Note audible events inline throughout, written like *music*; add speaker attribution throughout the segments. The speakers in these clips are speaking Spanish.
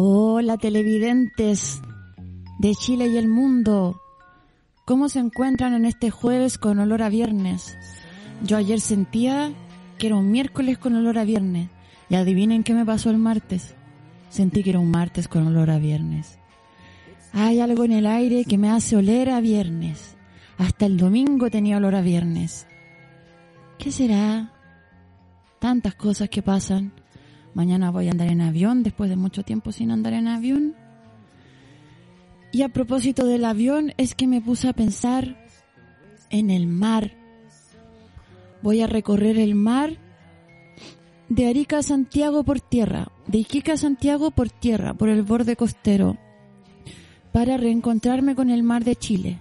Speaker 1: Hola televidentes de Chile y el mundo. ¿Cómo se encuentran en este jueves con olor a viernes? Yo ayer sentía que era un miércoles con olor a viernes. Y adivinen qué me pasó el martes. Sentí que era un martes con olor a viernes. Hay algo en el aire que me hace oler a viernes. Hasta el domingo tenía olor a viernes. ¿Qué será? Tantas cosas que pasan. Mañana voy a andar en avión después de mucho tiempo sin andar en avión. Y a propósito del avión es que me puse a pensar en el mar. Voy a recorrer el mar de Arica a Santiago por tierra, de Iquique a Santiago por tierra, por el borde costero, para reencontrarme con el mar de Chile.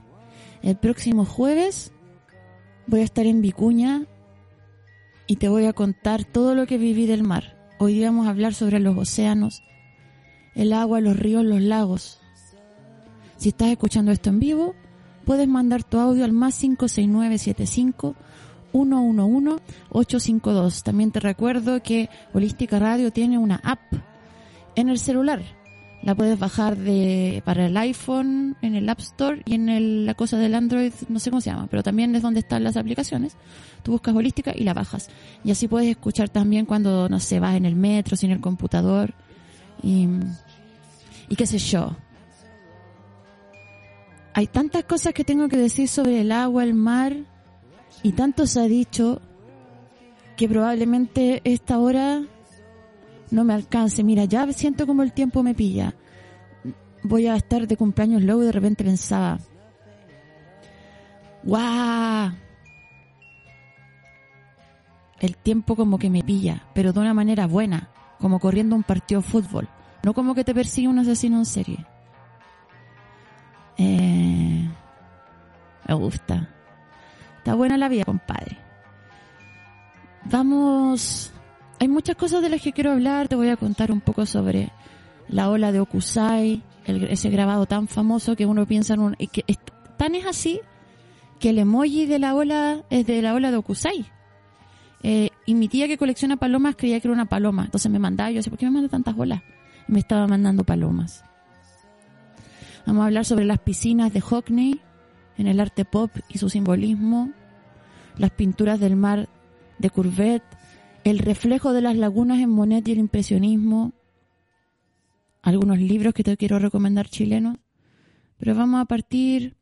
Speaker 1: El próximo jueves voy a estar en Vicuña y te voy a contar todo lo que viví del mar. Hoy día vamos a hablar sobre los océanos, el agua, los ríos, los lagos. Si estás escuchando esto en vivo, puedes mandar tu audio al más 56975 111 852. También te recuerdo que Holística Radio tiene una app en el celular. La puedes bajar de para el iPhone en el App Store y en la cosa del Android, no sé cómo se llama, pero también es donde están las aplicaciones. Tú buscas Holística y la bajas. Y así puedes escuchar también cuando, no sé, vas en el metro, sin el computador y, y qué sé yo. Hay tantas cosas que tengo que decir sobre el agua, el mar, y tanto se ha dicho que probablemente esta hora no me alcance. Mira, ya siento como el tiempo me pilla. Voy a estar de cumpleaños luego y de repente pensaba, ¡guau! El tiempo como que me pilla, pero de una manera buena, como corriendo un partido de fútbol, no como que te persigue un asesino en serie. Eh, me gusta. Está buena la vida, compadre. Vamos. Hay muchas cosas de las que quiero hablar. Te voy a contar un poco sobre la ola de Okusai, el- ese grabado tan famoso que uno piensa en un. que es- tan es así que el emoji de la ola es de la ola de Okusai. Eh, y mi tía que colecciona palomas creía que era una paloma. Entonces me mandaba, yo decía, ¿por qué me manda tantas olas? Y me estaba mandando palomas. Vamos a hablar sobre las piscinas de Hockney en el arte pop y su simbolismo, las pinturas del mar de Courbet, el reflejo de las lagunas en Monet y el impresionismo, algunos libros que te quiero recomendar chilenos, pero vamos a partir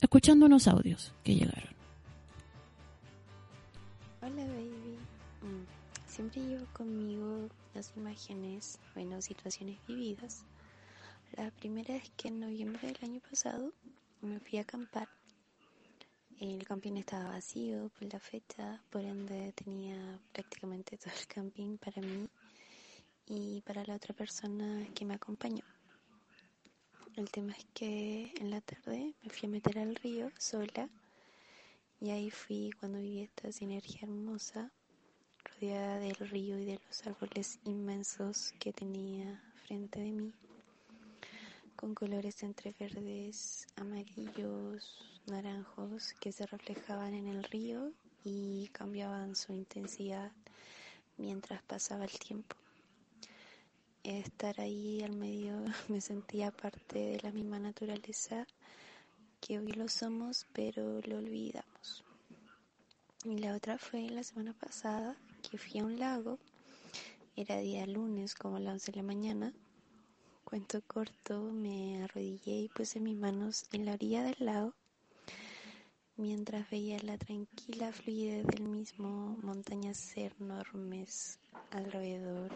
Speaker 1: escuchando unos audios que llegaron.
Speaker 2: Hola baby. Mm, Siempre llevo conmigo las imágenes, bueno, situaciones vividas. La primera es que en noviembre del año pasado me fui a acampar. El camping estaba vacío por la fecha, por ende tenía prácticamente todo el camping para mí y para la otra persona que me acompañó. El tema es que en la tarde me fui a meter al río sola y ahí fui cuando vi esta sinergia hermosa, rodeada del río y de los árboles inmensos que tenía frente de mí, con colores entre verdes, amarillos, naranjos que se reflejaban en el río y cambiaban su intensidad mientras pasaba el tiempo. Estar ahí al medio *laughs* me sentía parte de la misma naturaleza que hoy lo somos, pero lo olvidamos. Y la otra fue la semana pasada, que fui a un lago. Era día lunes, como a las 11 de la mañana. Cuento corto, me arrodillé y puse mis manos en la orilla del lago. mientras veía la tranquila fluidez del mismo, montañas enormes alrededor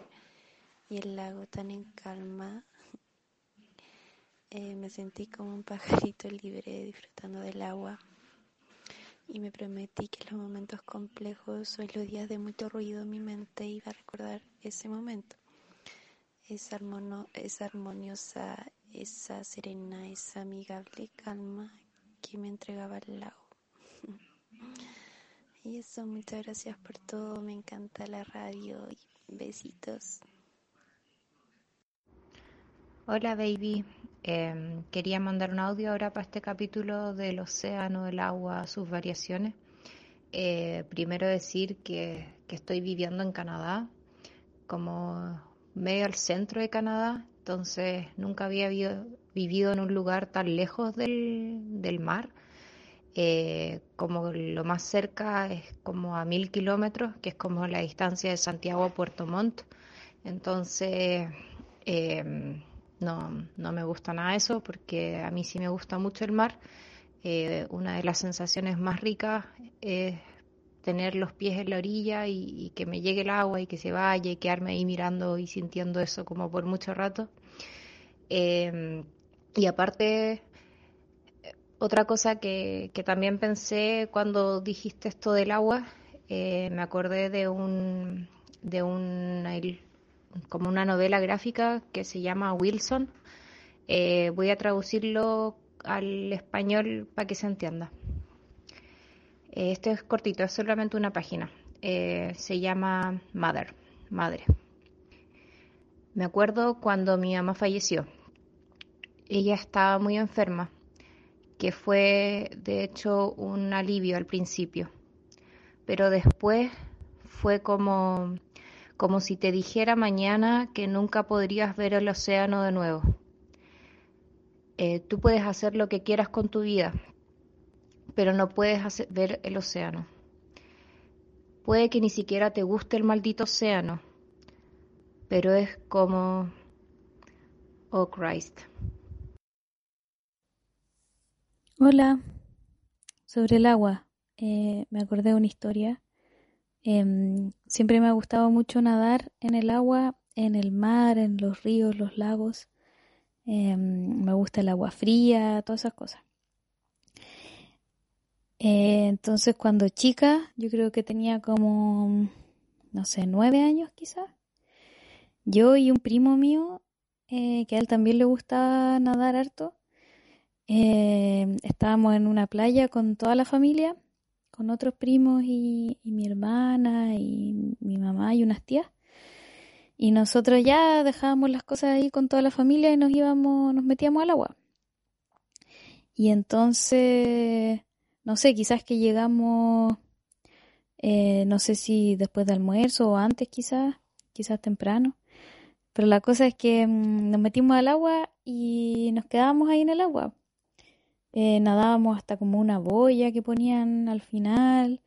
Speaker 2: y el lago tan en calma, eh, me sentí como un pajarito libre disfrutando del agua y me prometí que los momentos complejos o los días de mucho ruido en mi mente iba a recordar ese momento, esa, esa armoniosa, esa serena, esa amigable calma que me entregaba el lago. *laughs* Y eso, muchas gracias por todo, me encanta la radio y besitos.
Speaker 3: Hola baby, em, quería mandar un audio ahora para este capítulo del océano, del agua, sus variaciones. Eh, primero decir que, estoy viviendo en Canadá, como medio al centro de Canadá, entonces nunca había vivido, en un lugar tan lejos del, mar. Eh, como lo más cerca es como a mil kilómetros, que es como la distancia de Santiago a Puerto Montt. Entonces, em, no, no me gusta nada eso porque a mí sí me gusta mucho el mar. Eh, una de las sensaciones más ricas es tener los pies en la orilla y, que me llegue el agua y que se vaya y quedarme ahí mirando y sintiendo eso como por mucho rato. Em, y aparte, otra cosa que, también pensé cuando dijiste esto del agua, eh, me acordé de un, de un como una novela gráfica que se llama Wilson. Eh, voy a traducirlo al español para que se entienda. Eh, esto es cortito, es solamente una página. Eh, se llama Mother, Madre. Me acuerdo cuando mi mamá falleció. Ella estaba muy enferma, que fue de hecho un alivio al principio, pero después fue como como si te dijera mañana que nunca podrías ver el océano de nuevo. Eh, tú puedes hacer lo que quieras con tu vida, pero no puedes ver el océano. Puede que ni siquiera te guste el maldito océano, pero es como... Oh Christ.
Speaker 4: Hola, sobre el agua. Eh, me acordé de una historia Em, siempre me ha gustado mucho nadar en el agua, en el mar, en los ríos, los lagos. Em, me gusta el agua fría, todas esas cosas. Eh, entonces cuando chica, yo creo que tenía como, no sé, nueve años quizás. Yo y un primo mío, eh, que a él también le gustaba nadar harto, eh, estábamos en una playa con toda la familia con otros primos y, mi hermana y mi mamá y unas tías. Y nosotros ya dejábamos las cosas ahí con toda la familia y nos íbamos, nos metíamos al agua. Y entonces, no sé, quizás que llegamos, eh, no sé si después de almuerzo o antes quizás, quizás temprano. Pero la cosa es que mm, nos metimos al agua y nos quedábamos ahí en el agua. Eh, nadábamos hasta como una boya que ponían al final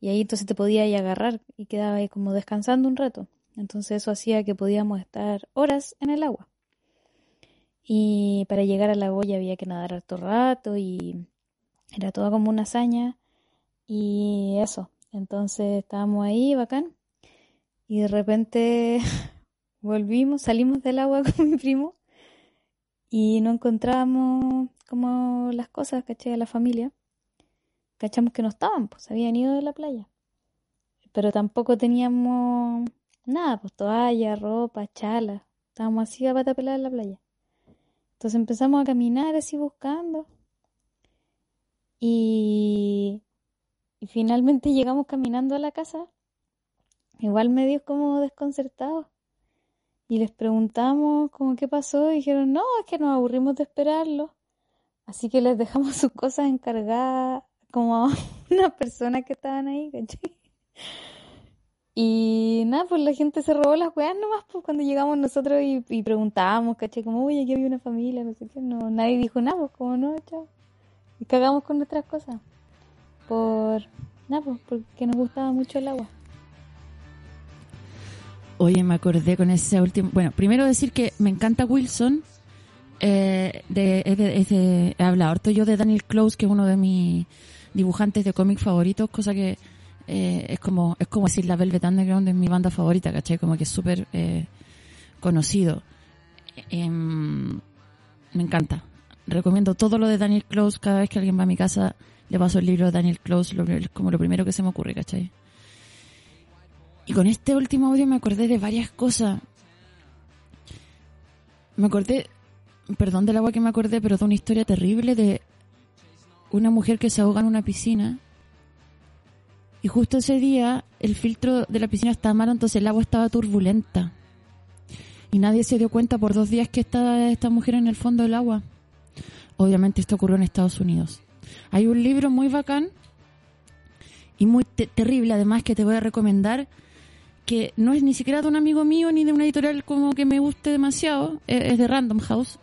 Speaker 4: y ahí entonces te podías agarrar y quedaba ahí como descansando un rato. Entonces eso hacía que podíamos estar horas en el agua. Y para llegar a la boya había que nadar harto rato y era toda como una hazaña y eso. Entonces estábamos ahí, bacán. Y de repente *laughs* volvimos, salimos del agua *laughs* con mi primo y no encontrábamos como las cosas, caché, a la familia. Cachamos que no estaban, pues habían ido de la playa. Pero tampoco teníamos nada, pues toalla, ropa, chala. Estábamos así a pata en la playa. Entonces empezamos a caminar así buscando. Y, finalmente llegamos caminando a la casa. Igual medio como desconcertados y les preguntamos cómo qué pasó y dijeron, no, es que nos aburrimos de esperarlo. Así que les dejamos *laughs* sus cosas encargadas como a una persona que estaban ahí, ¿cachai? Y nada, pues la gente se robó las weas nomás, pues cuando llegamos nosotros y, y preguntábamos, ¿cachai? Como, oye, aquí había una familia, no sé qué, no, nadie dijo nada, pues como no, chao. Y cagamos con nuestras cosas. Por, nada, pues porque nos gustaba mucho el agua.
Speaker 1: Oye, me acordé con ese último. Bueno, primero decir que me encanta Wilson. Eh, de, he hablado harto yo de Daniel Close, que es uno de, mi, dibujantes de cómics favoritos, cosa que eh, es como es como decir la Velvet Underground es mi banda favorita, ¿cachai? Como que es súper eh, conocido. Em, me encanta. Recomiendo todo lo de Daniel Close. Cada vez que alguien va a mi casa, le paso el libro de Daniel Close, lo, como lo primero que se me ocurre, ¿cachai? Y con este último audio me acordé de varias cosas. Me acordé, perdón del agua que me acordé, pero de una historia terrible de una mujer que se ahoga en una piscina. Y justo ese día el filtro de la piscina estaba malo, entonces el agua estaba turbulenta. Y nadie se dio cuenta por dos días que estaba esta mujer en el fondo del agua. Obviamente esto ocurrió en Estados Unidos. Hay un libro muy bacán y muy terrible además que te voy a recomendar que no es ni siquiera de un amigo mío ni de una editorial como que me guste demasiado, eh, es de Random House.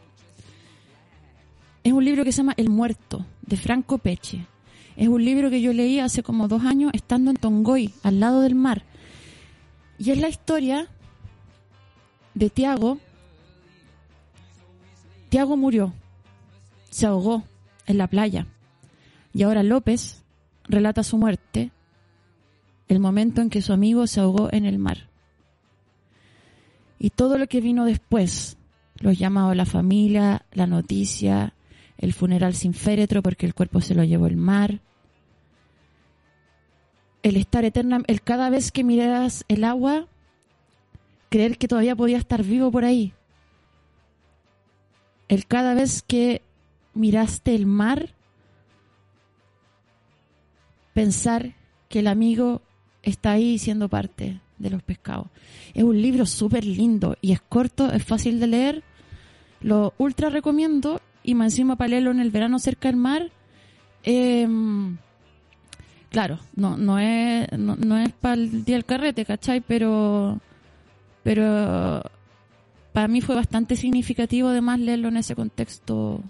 Speaker 1: Es un libro que se llama El Muerto, de Franco Peche. Es un libro que yo leí hace como dos años estando en Tongoy, al lado del mar. Y es la historia de Tiago. Tiago murió, se ahogó en la playa. Y ahora López relata su muerte el momento en que su amigo se ahogó en el mar. Y todo lo que vino después, los llamados la familia, la noticia, el funeral sin féretro porque el cuerpo se lo llevó el mar, el estar eterna, el cada vez que miras el agua, creer que todavía podía estar vivo por ahí, el cada vez que miraste el mar, pensar que el amigo está ahí siendo parte de los pescados. Es un libro súper lindo y es corto, es fácil de leer. Lo ultra recomiendo y más encima para leerlo en el verano cerca del mar. Em, claro, no, no es, no, es para el día del carrete, ¿cachai? Pero, pero para mí fue bastante significativo además leerlo en ese contexto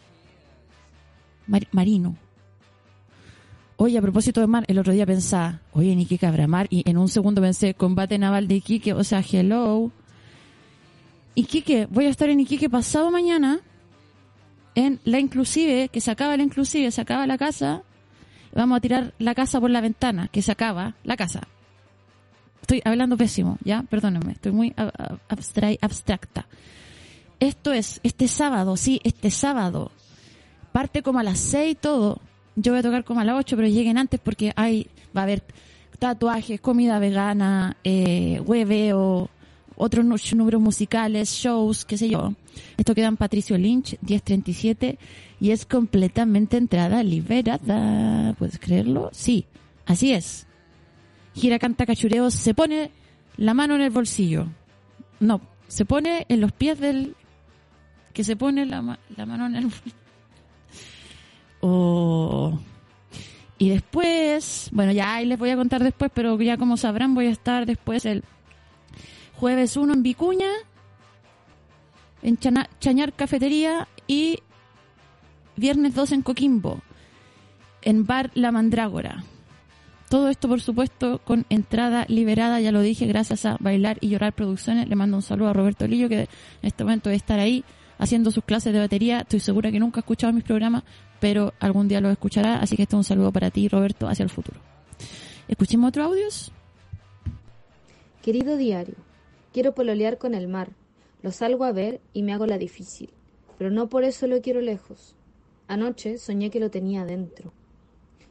Speaker 1: marino. Oye, a propósito de mar, el otro día pensaba, oye, en Iquique habrá mar, y en un segundo pensé, combate naval de Iquique, o sea, hello. Iquique, voy a estar en Iquique pasado mañana, en la inclusive, que se acaba la inclusive, se acaba la casa, vamos a tirar la casa por la ventana, que se acaba la casa. Estoy hablando pésimo, ¿ya? Perdónenme, estoy muy abstracta. Esto es, este sábado, sí, este sábado, parte como a las seis todo, yo voy a tocar como a las 8, pero lleguen antes porque hay, va a haber tatuajes, comida vegana, eh, hueveo, otros números musicales, shows, qué sé yo. Esto queda en Patricio Lynch, 1037, y es completamente entrada liberada. ¿Puedes creerlo? Sí, así es. Gira canta cachureo, se pone la mano en el bolsillo. No, se pone en los pies del... que se pone la, la mano en el bolsillo Y después, bueno, ya ahí les voy a contar después, pero ya como sabrán voy a estar después el jueves 1 en Vicuña, en Chañar Cafetería y viernes 2 en Coquimbo, en Bar La Mandrágora. Todo esto, por supuesto, con entrada liberada, ya lo dije, gracias a Bailar y Llorar Producciones. Le mando un saludo a Roberto Lillo, que en este momento debe estar ahí haciendo sus clases de batería. Estoy segura que nunca ha escuchado mis programas, pero algún día lo escuchará. Así que este es un saludo para ti, Roberto, hacia el futuro. Escuchemos otros audios.
Speaker 5: Querido diario, quiero pololear con el mar. Lo salgo a ver y me hago la difícil, pero no por eso lo quiero lejos. Anoche soñé que lo tenía dentro.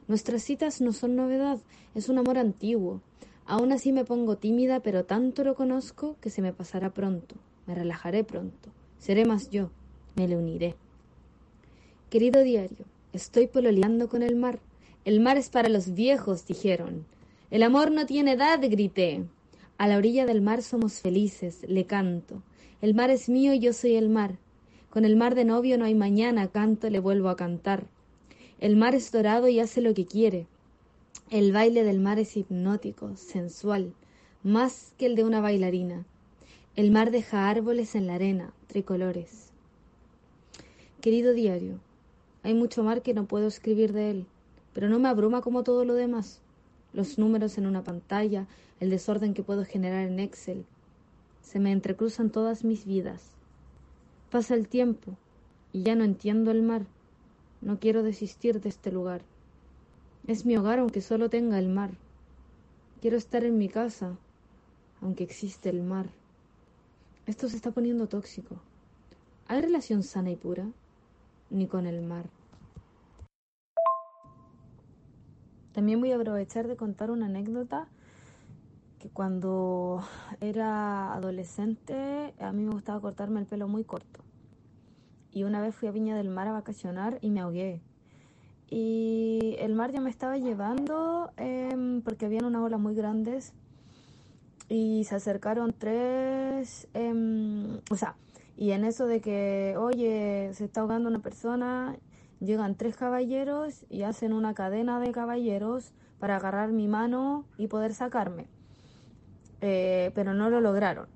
Speaker 5: Nuestras citas no son novedad, es un amor antiguo. Aún así me pongo tímida, pero tanto lo conozco que se me pasará pronto. Me relajaré pronto. Seré más yo, me le uniré. Querido diario, estoy pololeando con el mar. El mar es para los viejos, dijeron. El amor no tiene edad, grité. A la orilla del mar somos felices, le canto. El mar es mío y yo soy el mar. Con el mar de novio no hay mañana, canto, le vuelvo a cantar. El mar es dorado y hace lo que quiere. El baile del mar es hipnótico, sensual, más que el de una bailarina. El mar deja árboles en la arena, tricolores. Querido diario, hay mucho mar que no puedo escribir de él, pero no me abruma como todo lo demás. Los números en una pantalla, el desorden que puedo generar en Excel. Se me entrecruzan todas mis vidas. Pasa el tiempo y ya no entiendo el mar. No quiero desistir de este lugar. Es mi hogar aunque solo tenga el mar. Quiero estar en mi casa aunque existe el mar. Esto se está poniendo tóxico. ¿Hay relación sana y pura? Ni con el mar. También voy a aprovechar de contar una anécdota que cuando era adolescente a mí me gustaba cortarme el pelo muy corto. Y una vez fui a Viña del Mar a vacacionar y me ahogué. Y el mar ya me estaba llevando em, porque habían unas olas muy grandes y se acercaron tres, em, o sea, y en eso de que, oye, se está ahogando una persona, llegan tres caballeros y hacen una cadena de caballeros para agarrar mi mano y poder sacarme. Eh, pero no lo lograron.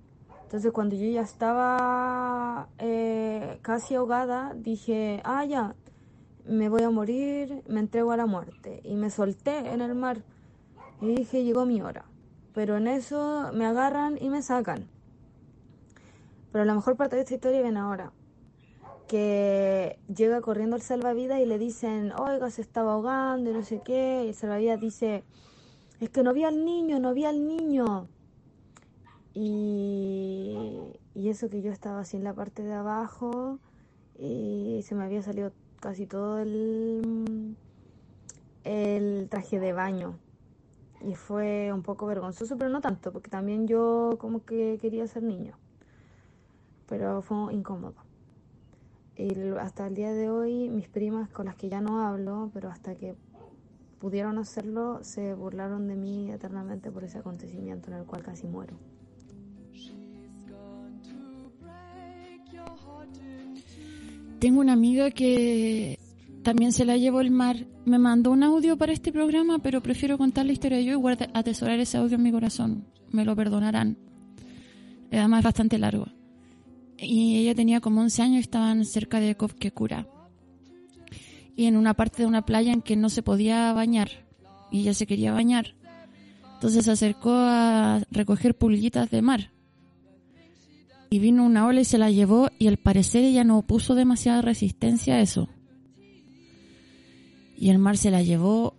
Speaker 5: Entonces cuando yo ya estaba eh, casi ahogada, dije, ah, ya, me voy a morir, me entrego a la muerte. Y me solté en el mar y dije, llegó mi hora. Pero en eso me agarran y me sacan. Pero la mejor parte de esta historia viene ahora. Que llega corriendo el salvavidas y le dicen, oiga, se estaba ahogando y no sé qué. Y el salvavidas dice, es que no vi al niño, no vi al niño. Y, y eso que yo estaba así en la parte de abajo y se me había salido casi todo el, el traje de baño. Y fue un poco vergonzoso, pero no tanto, porque también yo como que quería ser niño. Pero fue incómodo. Y hasta el día de hoy, mis primas con las que ya no hablo, pero hasta que pudieron hacerlo, se burlaron de mí eternamente por ese acontecimiento en el cual casi muero.
Speaker 1: Tengo una amiga que también se la llevó el mar. Me mandó un audio para este programa, pero prefiero contar la historia yo y atesorar ese audio en mi corazón. Me lo perdonarán. Además es bastante largo. Y ella tenía como 11 años estaban cerca de Kovkekura. Y en una parte de una playa en que no se podía bañar. Y ella se quería bañar. Entonces se acercó a recoger pulguitas de mar y vino una ola y se la llevó y al parecer ella no puso demasiada resistencia a eso. Y el mar se la llevó,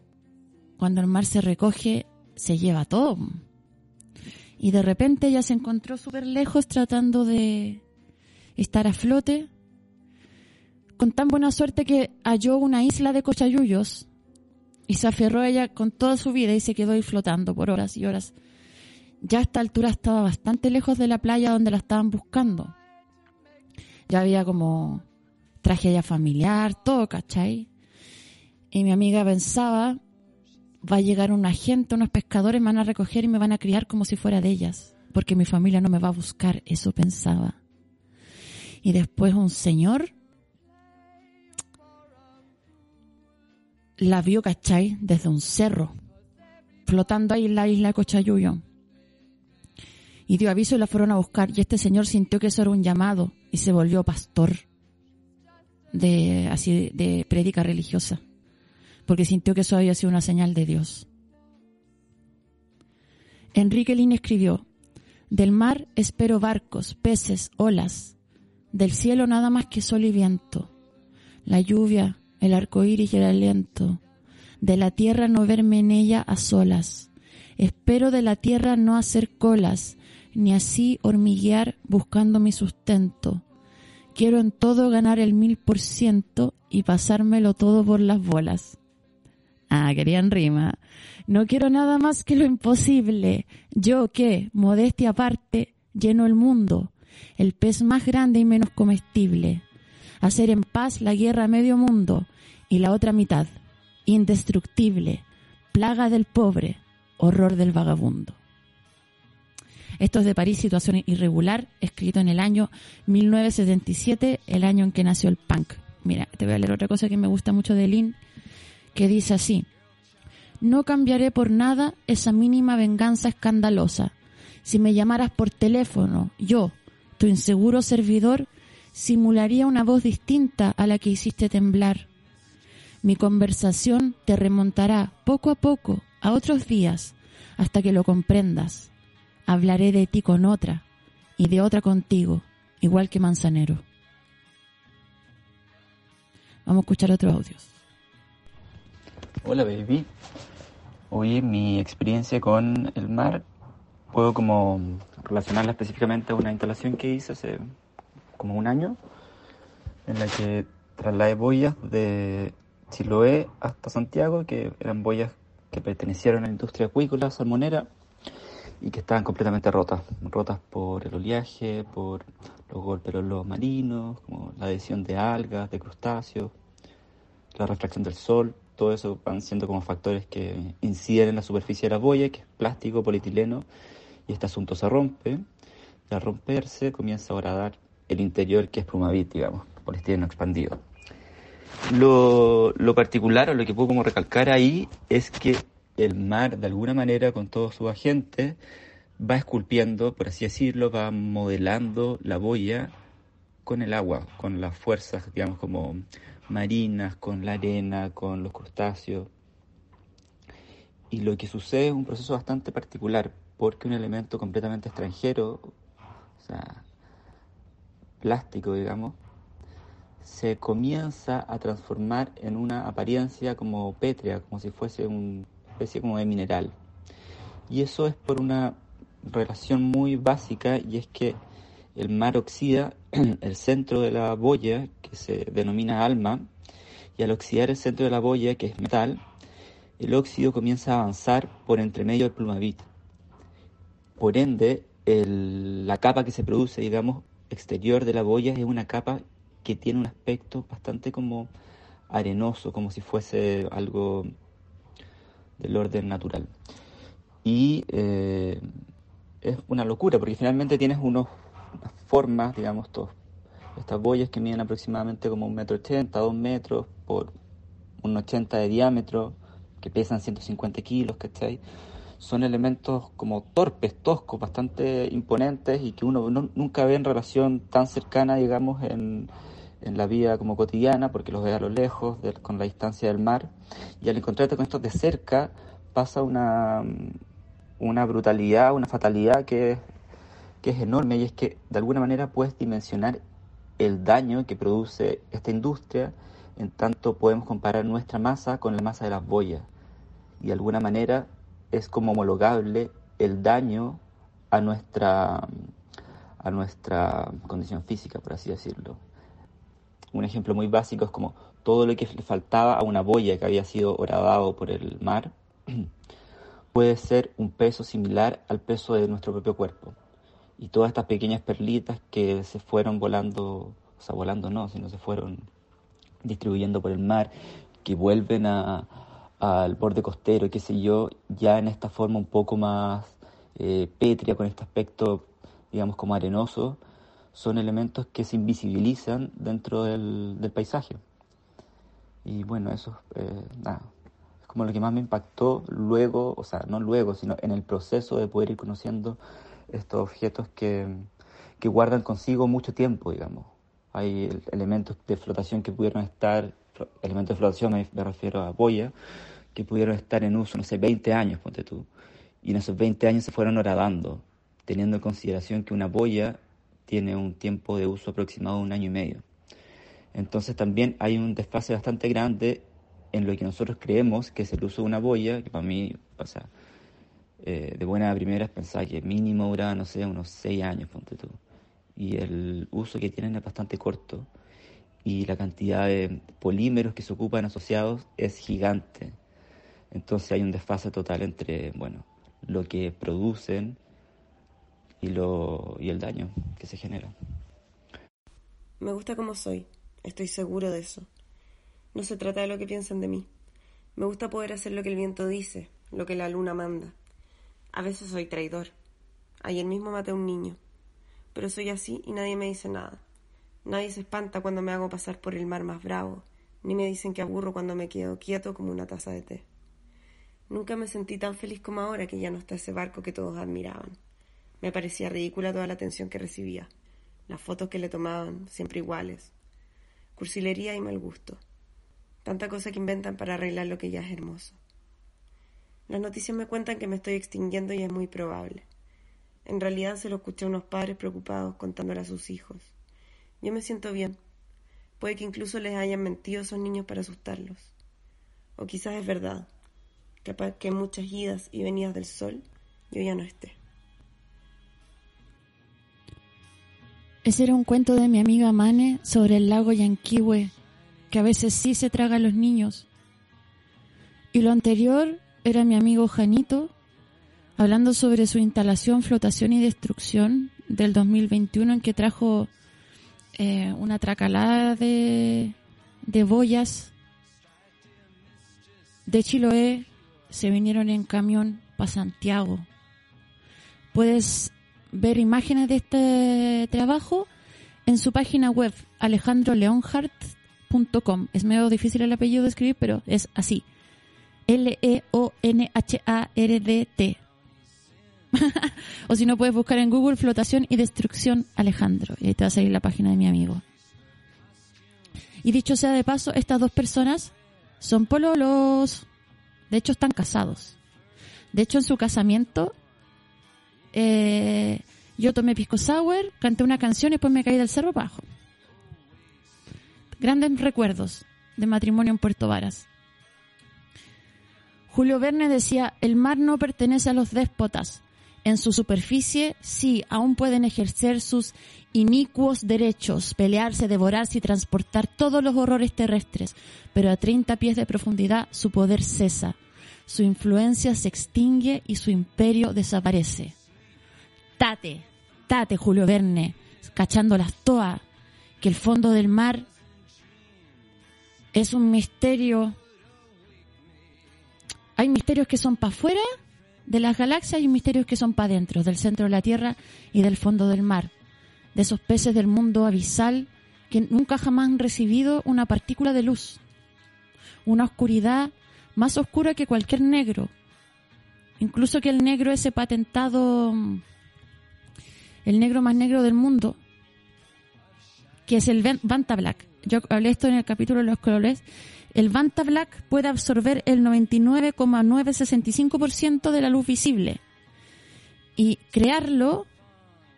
Speaker 1: cuando el mar se recoge, se lleva todo. Y de repente ella se encontró súper lejos tratando de estar a flote, con tan buena suerte que halló una isla de cochayuyos y se aferró a ella con toda su vida y se quedó ahí flotando por horas y horas ya a esta altura estaba bastante lejos de la playa donde la estaban buscando. Ya había como tragedia familiar, todo, ¿cachai? Y mi amiga pensaba, va a llegar un agente, unos pescadores me van a recoger y me van a criar como si fuera de ellas, porque mi familia no me va a buscar, eso pensaba. Y después un señor la vio, ¿cachai? Desde un cerro, flotando ahí en la isla de Cochayuyo y dio aviso y la fueron a buscar y este señor sintió que eso era un llamado y se volvió pastor de así de prédica religiosa porque sintió que eso había sido una señal de Dios. Enrique Lin escribió, del mar espero barcos, peces, olas, del cielo nada más que sol y viento, la lluvia, el arco iris y el aliento, de la tierra no verme en ella a solas, espero de la tierra no hacer colas, ni así hormiguear buscando mi sustento. Quiero en todo ganar el mil por ciento y pasármelo todo por las bolas. Ah, querían rima. No quiero nada más que lo imposible. Yo que, modestia aparte, lleno el mundo, el pez más grande y menos comestible. Hacer en paz la guerra a medio mundo y la otra mitad, indestructible, plaga del pobre, horror del vagabundo. Esto es de París, situación irregular, escrito en el año 1977, el año en que nació el punk. Mira, te voy a leer otra cosa que me gusta mucho de Lynn, que dice así. No cambiaré por nada esa mínima venganza escandalosa. Si me llamaras por teléfono, yo, tu inseguro servidor, simularía una voz distinta a la que hiciste temblar. Mi conversación te remontará poco a poco a otros días hasta que lo comprendas hablaré de ti con otra y de otra contigo, igual que Manzanero. Vamos a escuchar otros audios.
Speaker 6: Hola baby. Hoy mi experiencia con el mar puedo como relacionarla específicamente a una instalación que hice hace como un año en la que trasladé boyas de Chiloé hasta Santiago que eran boyas que pertenecieron a la industria acuícola salmonera y que estaban completamente rotas, rotas por el oleaje, por los golpes de los marinos, como la adhesión de algas, de crustáceos, la refracción del sol, todo eso van siendo como factores que inciden en la superficie de la boya, que es plástico, polietileno, y este asunto se rompe, y al romperse comienza a dar el interior que es plumavit, digamos, poliestireno expandido. Lo, lo particular o lo que puedo como recalcar ahí es que el mar, de alguna manera, con todos sus agentes, va esculpiendo, por así decirlo, va modelando la boya con el agua, con las fuerzas, digamos, como marinas, con la arena, con los crustáceos. Y lo que sucede es un proceso bastante particular, porque un elemento completamente extranjero, o sea, plástico, digamos, se comienza a transformar en una apariencia como pétrea, como si fuese una especie como de mineral. Y eso es por una relación muy básica y es que el mar oxida *clears throat* el centro de la boya, que se denomina alma, y al oxidar el centro de la boya, que es metal, el óxido comienza a avanzar por entre medio del plumavit. Por ende, la capa que se produce, digamos, exterior de la boya es una capa que tiene un aspecto bastante como arenoso, como si fuese algo del orden natural. Y eh, es una locura, porque finalmente tienes unos formas, digamos, estas boyas que miden aproximadamente como un metro ochenta, dos metros por un ochenta de diámetro, que pesan 150 kilos, ¿cachai? Son elementos como torpes, toscos, bastante imponentes y que uno nunca ve en relación tan cercana, digamos, en, en la vida como cotidiana, porque los ve a lo lejos, con la distancia del mar. Y al encontrarte con estos de cerca, pasa una, una brutalidad, una fatalidad que es que es enorme y es que de alguna manera puedes dimensionar el daño que produce esta industria en tanto podemos comparar nuestra masa con la masa de las boyas. Y de alguna manera es como homologable el daño a nuestra a nuestra condición física por así decirlo. Un ejemplo muy básico es como todo lo que le faltaba a una boya que había sido horadado por el mar *clears throat* puede ser un peso similar al peso de nuestro propio cuerpo. Y todas estas pequeñas perlitas que se fueron volando, o sea, volando no, sino se fueron distribuyendo por el mar, que vuelven a, al borde costero, qué sé yo, ya en esta forma un poco más eh, pétrea, con este aspecto, digamos, como arenoso, son elementos que se invisibilizan dentro del, del paisaje. Y bueno, eso eh, nada, es como lo que más me impactó luego, o sea, no luego, sino en el proceso de poder ir conociendo estos objetos que, que guardan consigo mucho tiempo, digamos. Hay elementos de flotación que pudieron estar, elementos de flotación me, refiero a boya, que pudieron estar en uso, no sé, 20 años, ponte tú. Y en esos 20 años se fueron horadando, teniendo en consideración que una boya tiene un tiempo de uso aproximado de un año y medio. Entonces también hay un desfase bastante grande en lo que nosotros creemos que es el uso de una boya, que para mí pasa eh, de buena primera pensaba que mínimo duraba, no sé, unos 6 años, ponte tú. Y el uso que tienen es bastante corto y la cantidad de polímeros que se ocupan asociados es gigante. Entonces hay un desfase total entre, bueno, lo que producen y, lo, y el daño que se genera.
Speaker 7: Me gusta como soy, estoy seguro de eso. No se trata de lo que piensan de mí. Me gusta poder hacer lo que el viento dice, lo que la luna manda. A veces soy traidor. Ayer mismo maté a un niño. Pero soy así y nadie me dice nada. Nadie se espanta cuando me hago pasar por el mar más bravo, ni me dicen que aburro cuando me quedo quieto como una taza de té. Nunca me sentí tan feliz como ahora que ya no está ese barco que todos admiraban. Me parecía ridícula toda la atención que recibía, las fotos que le tomaban, siempre iguales, cursilería y mal gusto. Tanta cosa que inventan para arreglar lo que ya es hermoso. Las noticias me cuentan que me estoy extinguiendo y es muy probable. En realidad se lo escuché a unos padres preocupados contándole a sus hijos. Yo me siento bien. Puede que incluso les hayan mentido a esos niños para asustarlos. O quizás es verdad. Capaz que muchas idas y venidas del sol yo ya no esté.
Speaker 1: Ese era un cuento de mi amiga Mane sobre el lago Yanquihue, que a veces sí se traga a los niños. Y lo anterior era mi amigo Janito, hablando sobre su instalación Flotación y Destrucción del 2021, en que trajo eh, una tracalada de, de boyas de Chiloé, se vinieron en camión para Santiago. Puedes ver imágenes de este trabajo en su página web alejandroleonhardt.com. Es medio difícil el apellido de escribir, pero es así. L-E-O-N-H-A-R-D-T. *laughs* o si no, puedes buscar en Google Flotación y Destrucción Alejandro. Y ahí te va a salir la página de mi amigo. Y dicho sea de paso, estas dos personas son pololos. De hecho, están casados. De hecho, en su casamiento, eh, yo tomé pisco sour, canté una canción y después me caí del cerro abajo. Grandes recuerdos de matrimonio en Puerto Varas. Julio Verne decía, el mar no pertenece a los déspotas. En su superficie, sí, aún pueden ejercer sus inicuos derechos, pelearse, devorarse y transportar todos los horrores terrestres, pero a 30 pies de profundidad su poder cesa, su influencia se extingue y su imperio desaparece. Tate, tate, Julio Verne, cachando las toas, que el fondo del mar es un misterio. Hay misterios que son para afuera de las galaxias y misterios que son para adentro, del centro de la Tierra y del fondo del mar, de esos peces del mundo abisal que nunca jamás han recibido una partícula de luz, una oscuridad más oscura que cualquier negro, incluso que el negro ese patentado, el negro más negro del mundo, que es el Vanta Black. Yo hablé esto en el capítulo de los colores el Vanta Black puede absorber el 99,965% de la luz visible. Y crearlo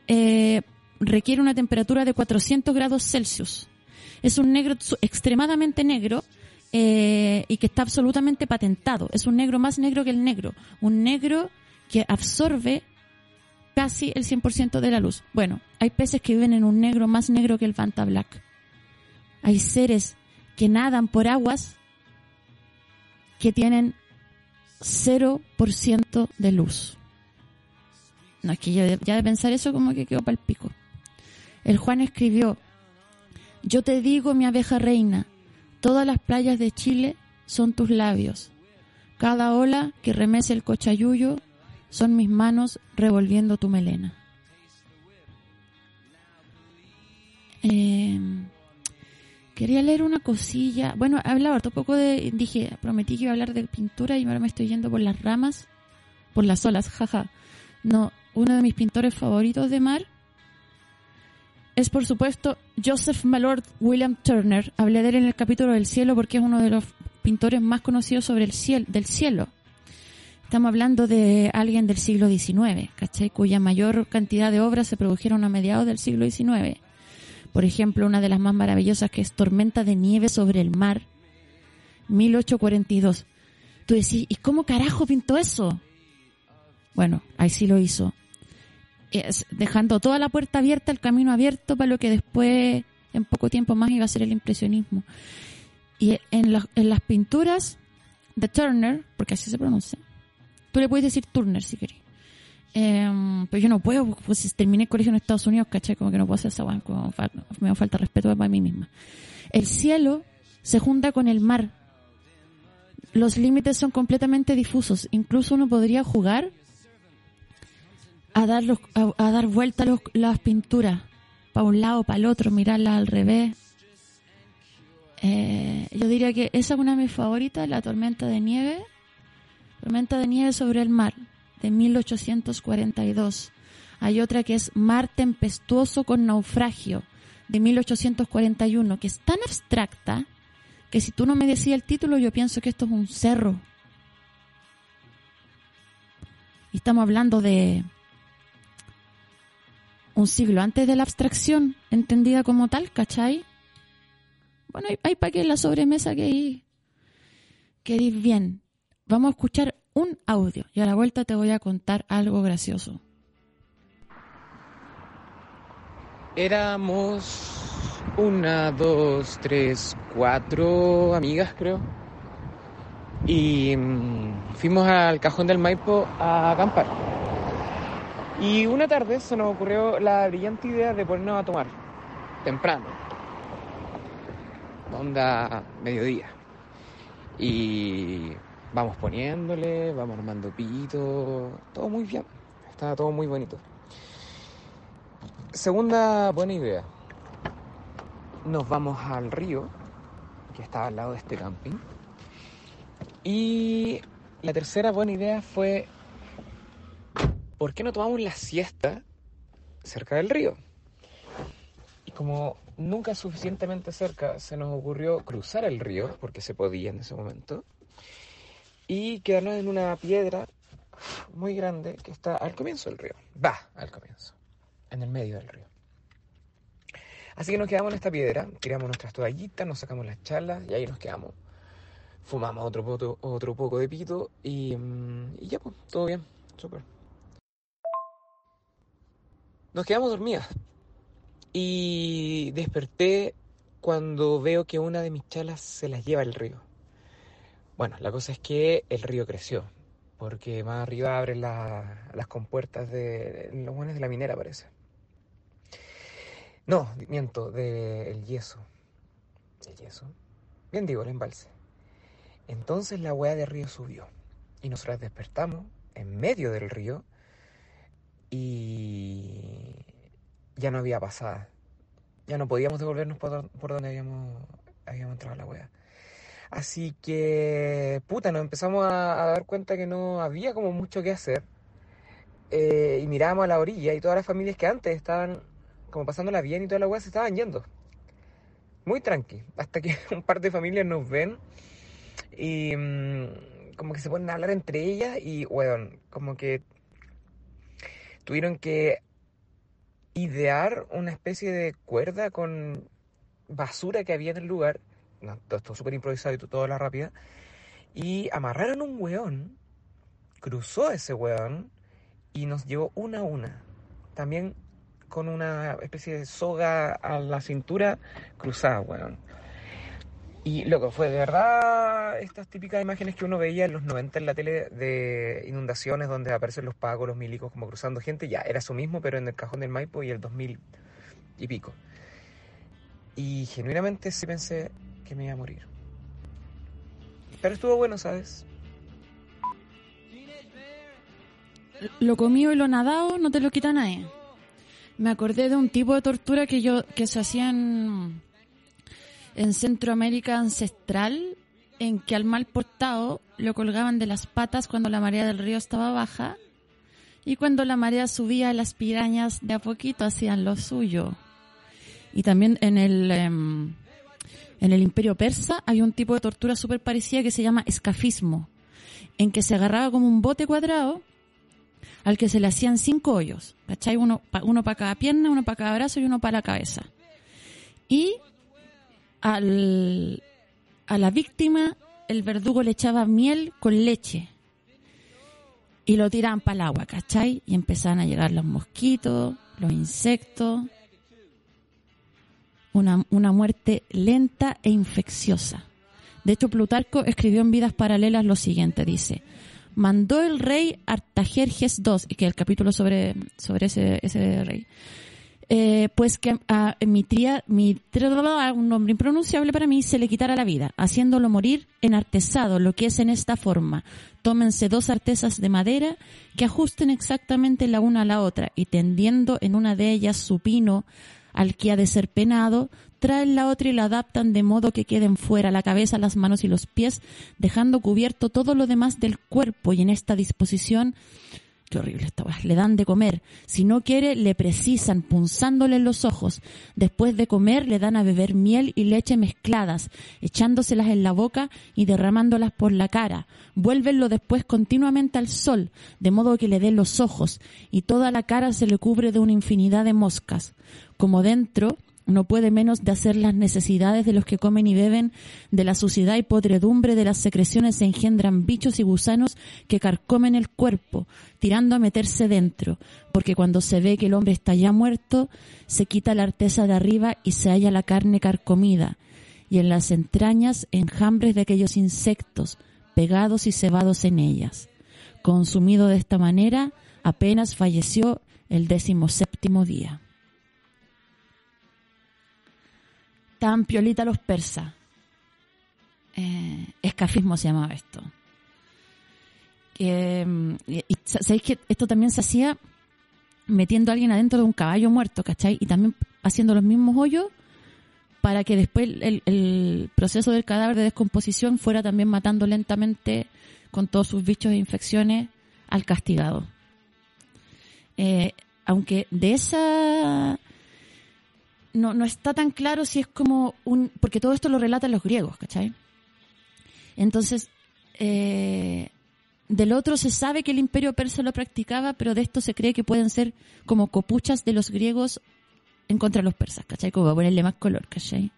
Speaker 1: eh, requiere una temperatura de 400 grados Celsius. Es un negro extremadamente negro eh, y que está absolutamente patentado. Es un negro más negro que el negro. Un negro que absorbe casi el 100% de la luz. Bueno, hay peces que viven en un negro más negro que el Vanta Black. Hay seres que nadan por aguas que tienen 0% de luz. No, es que ya, ya de pensar eso como que quedó para el pico. El Juan escribió, yo te digo, mi abeja reina, todas las playas de Chile son tus labios. Cada ola que remece el cochayuyo son mis manos revolviendo tu melena. Eh, Quería leer una cosilla. Bueno, hablaba un poco de. Dije, prometí que iba a hablar de pintura y ahora me estoy yendo por las ramas, por las olas, jaja. No, uno de mis pintores favoritos de mar es, por supuesto, Joseph Malord William Turner. Hablé de él en el capítulo del cielo porque es uno de los pintores más conocidos sobre el cielo, del cielo. Estamos hablando de alguien del siglo XIX, ¿cachai? Cuya mayor cantidad de obras se produjeron a mediados del siglo XIX por ejemplo, una de las más maravillosas que es Tormenta de nieve sobre el mar, 1842. Tú decís, ¿y cómo carajo pintó eso? Bueno, ahí sí lo hizo. Es, dejando toda la puerta abierta, el camino abierto para lo que después, en poco tiempo más, iba a ser el impresionismo. Y en, las pinturas de Turner, porque así se pronuncia, tú le puedes decir Turner si querés. Eh, pero yo no puedo, pues terminé el colegio en Estados Unidos, caché, como que no puedo hacer esa como me falta respeto para mí misma. El cielo se junta con el mar. Los límites son completamente difusos. Incluso uno podría jugar a dar, los, a, dar vuelta las pinturas, para un lado, para el otro, mirarlas al revés. Eh, yo diría que esa es una de mis favoritas, la tormenta de nieve. Tormenta de nieve sobre el mar de 1842. Hay otra que es Mar tempestuoso con naufragio de 1841, que es tan abstracta que si tú no me decías el título yo pienso que esto es un cerro. Y estamos hablando de un siglo antes de la abstracción entendida como tal, ¿cachai? Bueno, hay, para que la sobremesa que hay queréis bien. Vamos a escuchar un audio y a la vuelta te voy a contar algo gracioso.
Speaker 8: Éramos una, dos, tres, cuatro amigas, creo. Y mm, fuimos al cajón del Maipo a acampar. Y una tarde se nos ocurrió la brillante idea de ponernos a tomar temprano. Onda mediodía. Y vamos poniéndole, vamos armando pito, todo muy bien. Estaba todo muy bonito. Segunda buena idea. Nos vamos al río, que está al lado de este camping. Y la tercera buena idea fue, ¿por qué no tomamos la siesta cerca del río? Y como nunca suficientemente cerca, se nos ocurrió cruzar el río, porque se podía en ese momento, y quedarnos en una piedra muy grande que está al comienzo del río. Va al comienzo en el medio del río. Así que nos quedamos en esta piedra, tiramos nuestras toallitas, nos sacamos las charlas y ahí nos quedamos. Fumamos otro, otro poco de pito y, mm, y ya, pues, todo bien, súper. Nos quedamos dormidas y desperté cuando veo que una de mis chalas se las lleva el río. Bueno, la cosa es que el río creció, porque más arriba abren la- las compuertas de los buenos de la minera, parece. No, miento, del yeso. ¿El yeso? Bien digo, el embalse. Entonces la hueá de río subió y nosotras despertamos en medio del río y ya no había pasada. Ya no podíamos devolvernos por, do- por donde habíamos, habíamos entrado la hueá. Así que, puta, nos empezamos a, dar cuenta que no había como mucho que hacer. Eh, y mirábamos a la orilla y todas las familias que antes estaban como pasándola bien y toda la weá se estaban yendo. Muy tranqui. Hasta que *laughs* un par de familias nos ven y mm, como que se ponen a hablar entre ellas y, weón, como que tuvieron que idear una especie de cuerda con basura que había en el lugar. Todo súper improvisado y toda la rápida. Y amarraron un weón, cruzó ese weón y nos llevó una a una. También con una especie de soga a la cintura cruzada, weón. Y loco, fue de verdad estas típicas imágenes que uno veía en los 90 en la tele de inundaciones donde aparecen los pagos, los milicos como cruzando gente. Ya, era eso mismo, pero en el cajón del Maipo y el 2000 y pico. Y genuinamente sí pensé que me iba a morir. Pero estuvo bueno, ¿sabes?
Speaker 1: Lo comido y lo nadado no te lo quita nadie. Me acordé de un tipo de tortura que yo que se hacía en, en Centroamérica ancestral, en que al mal portado lo colgaban de las patas cuando la marea del río estaba baja y cuando la marea subía las pirañas de a poquito hacían lo suyo. Y también en el em, en el Imperio Persa hay un tipo de tortura súper parecida que se llama escafismo, en que se agarraba como un bote cuadrado al que se le hacían cinco hoyos, ¿cachai? Uno, uno para cada pierna, uno para cada brazo y uno para la cabeza. Y al, a la víctima el verdugo le echaba miel con leche y lo tiraban para el agua, ¿cachai? Y empezaban a llegar los mosquitos, los insectos. Una, una muerte lenta e infecciosa. De hecho, Plutarco escribió en Vidas Paralelas lo siguiente, dice, mandó el rey Artajerjes II, que el capítulo sobre, sobre ese, ese rey, eh, pues que a Mitria, Mitria, un nombre impronunciable para mí, se le quitara la vida, haciéndolo morir enartesado, lo que es en esta forma. Tómense dos artesas de madera que ajusten exactamente la una a la otra y tendiendo en una de ellas su pino al que ha de ser penado, traen la otra y la adaptan de modo que queden fuera la cabeza, las manos y los pies, dejando cubierto todo lo demás del cuerpo. Y en esta disposición Qué horrible esta. Le dan de comer. Si no quiere, le precisan punzándole los ojos. Después de comer, le dan a beber miel y leche mezcladas, echándoselas en la boca y derramándolas por la cara. Vuélvenlo después continuamente al sol, de modo que le dé los ojos, y toda la cara se le cubre de una infinidad de moscas. Como dentro, no puede menos de hacer las necesidades de los que comen y beben, de la suciedad y podredumbre de las secreciones se engendran bichos y gusanos que carcomen el cuerpo, tirando a meterse dentro, porque cuando se ve que el hombre está ya muerto, se quita la arteza de arriba y se halla la carne carcomida, y en las entrañas enjambres de aquellos insectos, pegados y cebados en ellas. Consumido de esta manera, apenas falleció el decimoséptimo día. Tan piolita los persas. Eh, escafismo se llamaba esto. Y, sabéis que esto también se hacía metiendo a alguien adentro de un caballo muerto, ¿cachai? Y también haciendo los mismos hoyos para que después el, el, proceso del cadáver de descomposición fuera también matando lentamente con todos sus bichos e infecciones al castigado. Eh, aunque de esa no, no está tan claro si es como un... porque todo esto lo relatan los griegos, ¿cachai? Entonces, eh, del otro se sabe que el imperio persa lo practicaba, pero de esto se cree que pueden ser como copuchas de los griegos en contra de los persas, ¿cachai? Como para ponerle más color, ¿cachai?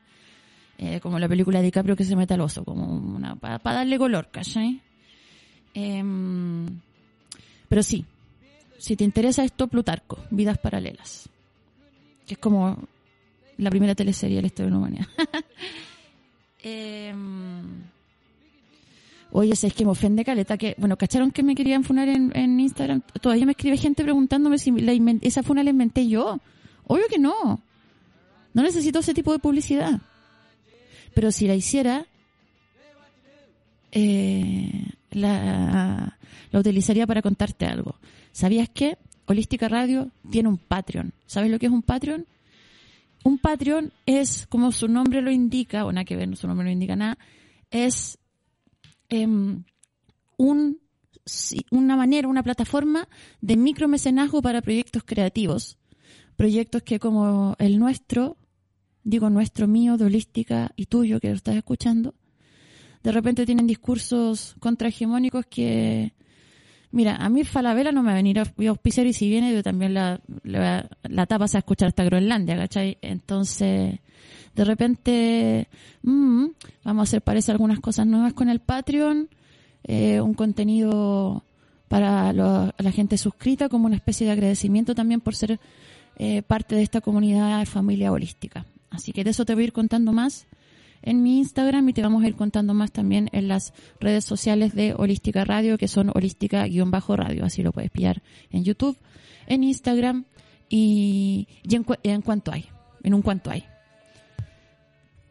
Speaker 1: Eh, como la película de DiCaprio que se mete al oso, como para, darle color, ¿cachai? Em, pero sí, si te interesa esto, Plutarco, Vidas Paralelas, que es como la primera teleserie de la historia de la humanidad. *laughs* Em, oye, es que me ofende caleta que, bueno, ¿cacharon que me querían funar en, Instagram? Todavía me escribe gente preguntándome si esa funa la inventé yo. Obvio que no. No necesito ese tipo de publicidad. Pero si la hiciera, eh, la, la utilizaría para contarte algo. ¿Sabías que Holística Radio tiene un Patreon? ¿Sabes lo que es un Patreon? Un Patreon es, como su nombre lo indica, o nada que ver, su nombre no indica nada, es em, un, una manera, una plataforma de micromecenazgo para proyectos creativos. Proyectos que como el nuestro, digo nuestro mío, de holística y tuyo que lo estás escuchando, de repente tienen discursos contrahegemónicos que Mira, a mí Falabella no me va a venir a auspiciar y si viene yo también la, la, la tapas a escuchar hasta Groenlandia, ¿cachai? Entonces, de repente, mmm, vamos a hacer parece algunas cosas nuevas con el Patreon, eh, un contenido para la gente suscrita como una especie de agradecimiento también por ser eh, parte de esta comunidad de familia holística. Así que de eso te voy a ir contando más en mi Instagram y te vamos a ir contando más también en las redes sociales de Holística Radio, que son holística-radio. Así lo puedes pillar en YouTube, en Instagram y, en, cuanto hay, en un cuanto hay.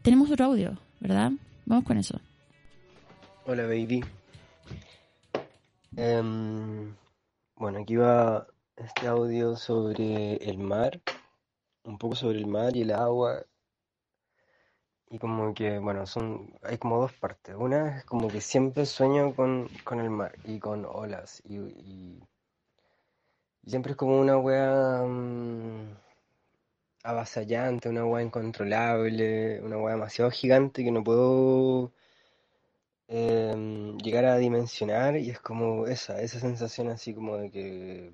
Speaker 1: Tenemos otro audio, ¿verdad? Vamos con eso.
Speaker 9: Hola, baby. Em, bueno, aquí va este audio sobre el mar, un poco sobre el mar y el agua y como que, bueno, son, hay como dos partes. Una es como que siempre sueño con, con el mar y con olas. Y, y, siempre es como una wea mm, avasallante, una wea incontrolable, una wea demasiado gigante que no puedo em, llegar a dimensionar. Y es como esa, esa sensación así como de que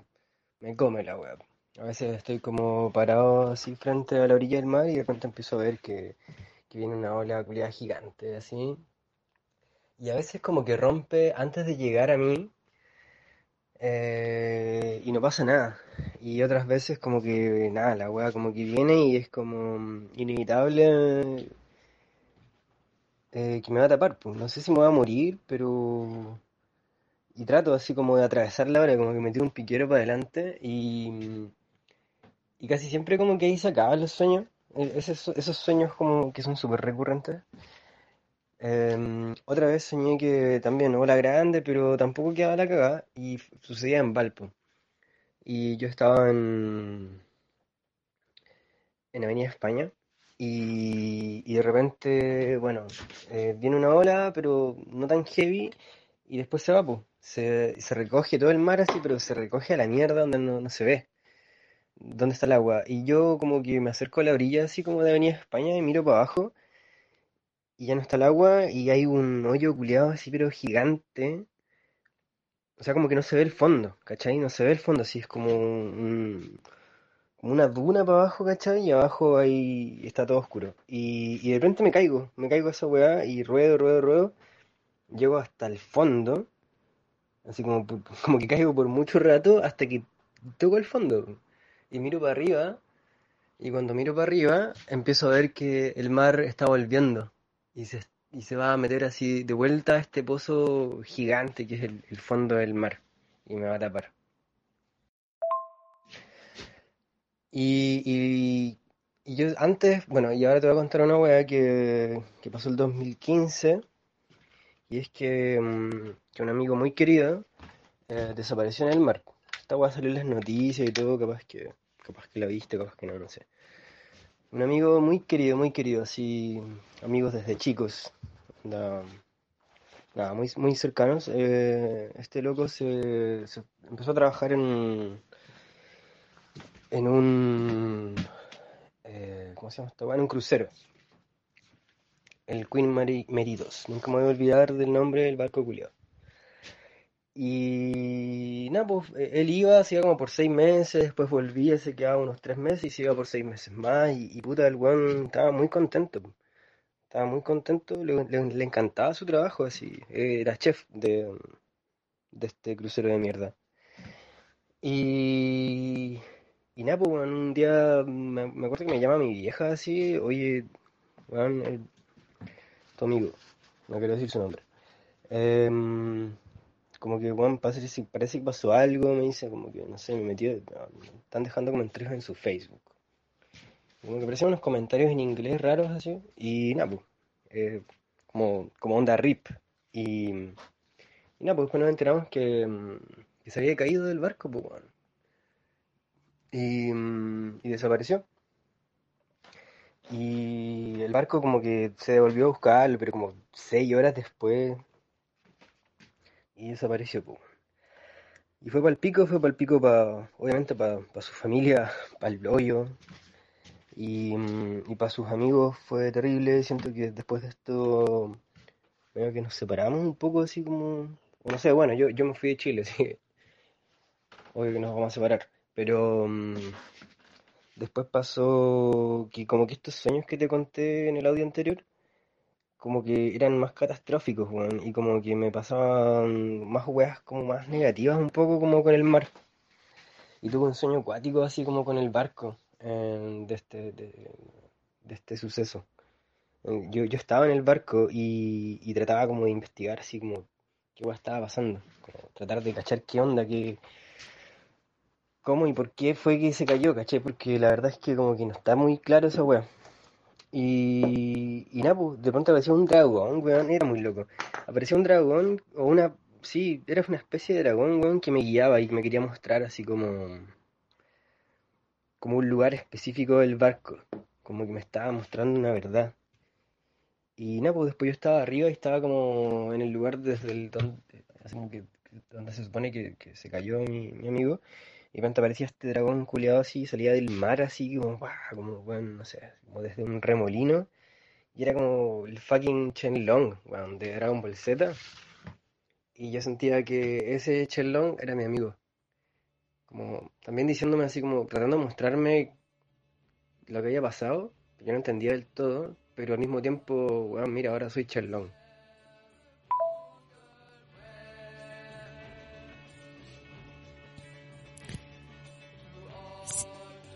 Speaker 9: me come la wea. A veces estoy como parado así frente a la orilla del mar y de repente empiezo a ver que viene una ola culiada gigante, así. Y a veces como que rompe antes de llegar a mí eh, y no pasa nada. Y otras veces como que nada, la weá como que viene y es como inevitable eh, que me va a tapar. Pues. No sé si me voy a morir, pero... Y trato así como de atravesar la hora, como que me un piquero para adelante y... Y casi siempre como que ahí se los sueños. E-, esos, esos sueños como que son súper recurrentes. Em, otra vez soñé que también ola grande, pero tampoco quedaba la cagada y sucedía en Valpo. Y yo estaba en, en Avenida España y, y de repente, bueno, eh, viene una ola, pero no tan heavy y después se va. Se, se recoge todo el mar así, pero se recoge a la mierda donde no, no se ve. ¿Dónde está el agua? Y yo como que me acerco a la orilla así como de Avenida España y miro para abajo y ya no está el agua y hay un hoyo culiado así pero gigante. O sea, como que no se ve el fondo, ¿cachai? No se ve el fondo, así es como un, como una duna para abajo, ¿cachai? Y abajo ahí está todo oscuro. Y, de repente me caigo, me caigo a esa weá y ruedo, ruedo, ruedo. Llego hasta el fondo, así como, *laughs* como que caigo por mucho rato hasta que toco el fondo. Y miro para arriba, y cuando miro para arriba empiezo a ver que el mar está volviendo y se, y se va a meter así de vuelta a este pozo gigante que es el, fondo del mar y me va a tapar. Y, y, y yo antes, bueno, y ahora te voy a contar una weá que, que pasó el 2015, y es que, mm, que un amigo muy querido eh, desapareció en el mar. Esta weá salió en las noticias y todo, capaz que, capaz que la viste, capaz que no, no sé. Un amigo muy querido, muy querido, así, amigos desde chicos, nada, muy, muy cercanos. Eh, este loco se, se empezó a trabajar en, en un, eh, ¿cómo se llama esto? En un crucero, el Queen Mary, Meridos. Nunca me voy a olvidar del nombre del barco culiado. Y nada, pues e- él iba, se iba como por seis meses, después volvía, se quedaba unos tres meses y se iba por seis meses más. Y, puta, el weón estaba muy contento. Estaba muy contento, le, le- encantaba su trabajo, así. Era chef de, de este crucero de mierda. Y, y nada, pues weón, un día me, me acuerdo que me llama mi vieja así, oye, weón, eh, tu amigo, no quiero decir su nombre. Em, como que, weón, parece, que pasó algo, me dice, como que, no sé, me metió, me están dejando comentarios en su Facebook. Como que aparecían unos comentarios en inglés raros así, y nada, pues, como, como onda RIP. Y, y nada, pues después nos enteramos que, mm, que se había caído del barco, pues, weón. Y, mm, y desapareció. Y el barco como que se devolvió a buscarlo, pero como seis horas después, y desapareció. Y fue para el pico, fue para el pico, pa, obviamente para su familia, para el hoyo, y, mm, y para sus amigos fue terrible. Siento que después de esto, medio que nos separamos un poco, así como, no sé, bueno, yo, yo me fui de Chile, *laughs* así que obvio que nos vamos a separar. Pero mm, después pasó que como que estos sueños que te conté en el audio anterior, como que eran más catastróficos, weón, y como que me pasaban más weas como más negativas un poco como con el mar. Y tuve un sueño acuático así como con el barco eh, de este, de, este suceso. Eh, Yo, yo estaba en el barco y, y trataba como de investigar así como qué wea estaba pasando, como tratar de cachar qué onda, qué, cómo y por qué fue que se cayó, ¿cachai? Porque la verdad es que como que no está muy claro esa wea. Y, y nada, pues de pronto apareció un dragón, weón, era muy loco. Apareció un dragón, o una, sí, era una especie de dragón, weón, que me guiaba y me quería mostrar así como, como un lugar específico del barco, como que me estaba mostrando una verdad. Y nada, pues después yo estaba arriba y estaba como en el lugar desde el donde, así como que, donde se supone que, que se cayó mi, mi amigo. Y repente aparecía este dragón culeado así, salía del mar así, como, como, bueno, no sé, como desde un remolino. Y era como el fucking Shenlong, weón, de Dragon Ball Z. Y yo sentía que ese Shenlong era mi amigo. Como también diciéndome así como, tratando de mostrarme lo que había pasado. Yo no entendía del todo, pero al mismo tiempo, weón, mira, ahora soy Shenlong.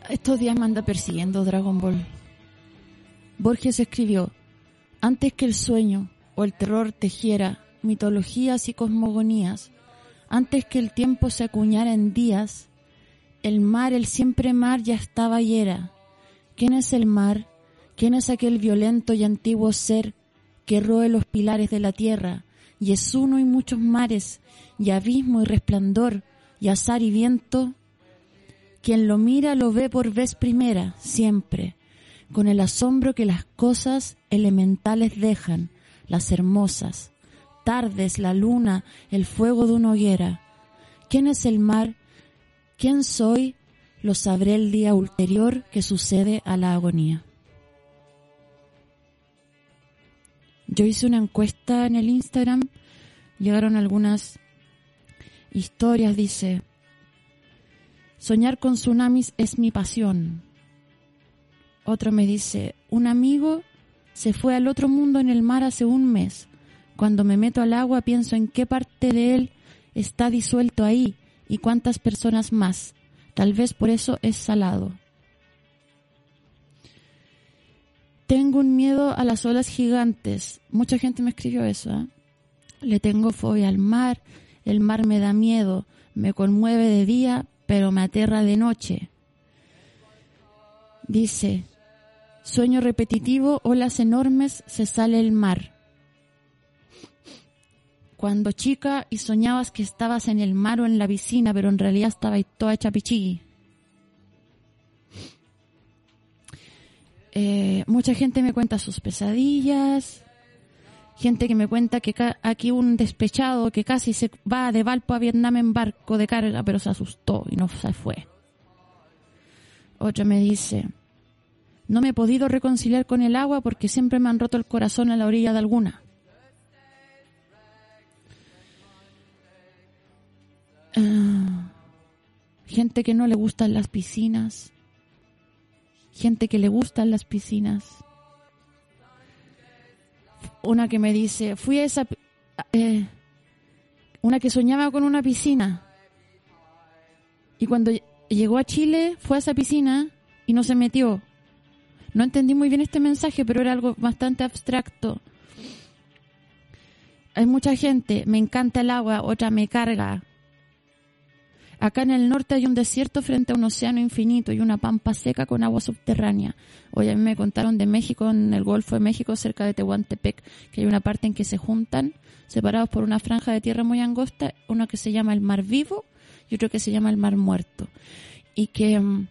Speaker 1: Estos días me anda persiguiendo Dragon Ball. Borges escribió, antes que el sueño o el terror tejiera mitologías y cosmogonías, antes que el tiempo se acuñara en días, el mar, el siempre mar, ya estaba y era. ¿Quién es el mar? ¿Quién es aquel violento y antiguo ser que roe los pilares de la tierra? Y es uno y muchos mares, y abismo y resplandor, y azar y viento. Quien lo mira lo ve por vez primera, siempre, con el asombro que las cosas elementales dejan, las hermosas, tardes, la luna, el fuego de una hoguera. ¿Quién es el mar? ¿Quién soy? Lo sabré el día ulterior que sucede a la agonía. Yo hice una encuesta en el Instagram, llegaron algunas historias, dice, Soñar con tsunamis es mi pasión. Otro me dice, un amigo se fue al otro mundo en el mar hace un mes. Cuando me meto al agua pienso en qué parte de él está disuelto ahí y cuántas personas más. Tal vez por eso es salado. Tengo un miedo a las olas gigantes. Mucha gente me escribió eso. ¿eh? Le tengo fobia al mar. El mar me da miedo. Me conmueve de día, pero me aterra de noche. Dice, sueño repetitivo, olas enormes, se sale el mar. Cuando chica y soñabas que estabas en el mar o en la piscina, pero en realidad estabas toda hecha pichigui. Eh, mucha gente me cuenta sus pesadillas, gente que me cuenta que aquí un despechado que casi se va de Valpo a Vietnam en barco de carga, pero se asustó y no se fue. Otra me dice, no me he podido reconciliar con el agua porque siempre me han roto el corazón a la orilla de alguna. Ah, gente que no le gustan las piscinas, gente que le gustan las piscinas. Una que me dice, fui a esa... Eh, una que soñaba con una piscina. Y cuando llegó a Chile, fue a esa piscina y no se metió. No entendí muy bien este mensaje, pero era algo bastante abstracto. Hay mucha gente, me encanta el agua, otra me carga. Acá en el norte hay un desierto frente a un océano infinito y una pampa seca con agua subterránea. Hoy a mí me contaron de México, en el Golfo de México, cerca de Tehuantepec, que hay una parte en que se juntan, separados por una franja de tierra muy angosta, uno que se llama el Mar Vivo y otro que se llama el Mar Muerto. Y que mm,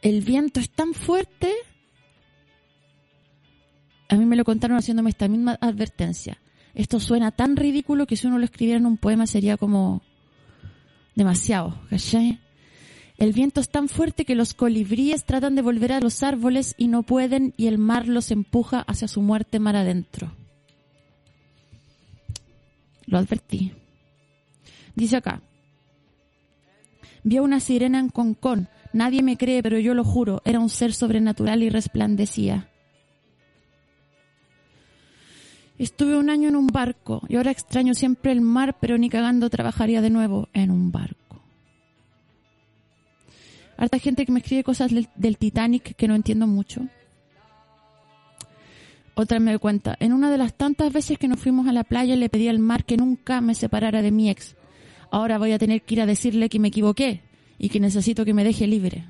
Speaker 1: el viento es tan fuerte, a mí me lo contaron haciéndome esta misma advertencia. Esto suena tan ridículo que si uno lo escribiera en un poema sería como demasiado, El viento es tan fuerte que los colibríes tratan de volver a los árboles y no pueden y el mar los empuja hacia su muerte mar adentro. Lo advertí. Dice acá. Vio una sirena en Concón. Nadie me cree, pero yo lo juro. Era un ser sobrenatural y resplandecía. Estuve un año en un barco y ahora extraño siempre el mar, pero ni cagando trabajaría de nuevo en un barco. Harta gente que me escribe cosas del, Titanic que no entiendo mucho. Otra me cuenta, en una de las tantas veces que nos fuimos a la playa le pedí al mar que nunca me separara de mi ex. Ahora voy a tener que ir a decirle que me equivoqué y que necesito que me deje libre.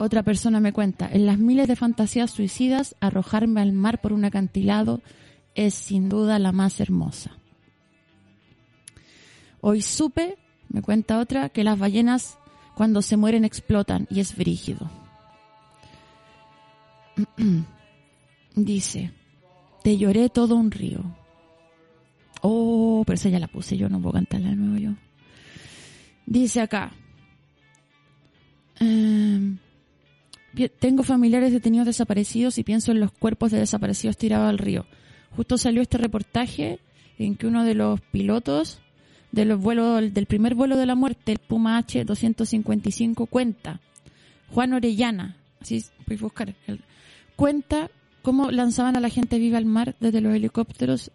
Speaker 1: Otra persona me cuenta, en las miles de fantasías suicidas, arrojarme al mar por un acantilado es sin duda la más hermosa. Hoy supe, me cuenta otra, que las ballenas cuando se mueren explotan y es brígido. *clears throat* Dice, te lloré todo un río. Oh, pero esa ya la puse yo, no puedo cantarla de nuevo yo. Dice acá, em, tengo familiares detenidos desaparecidos y pienso en los cuerpos de desaparecidos tirados al río. Justo salió este reportaje en que uno de los pilotos de los del primer vuelo de la muerte, el Puma H-255, cuenta, Juan Orellana, así a buscar, cuenta cómo lanzaban a la gente viva al mar desde los helicópteros,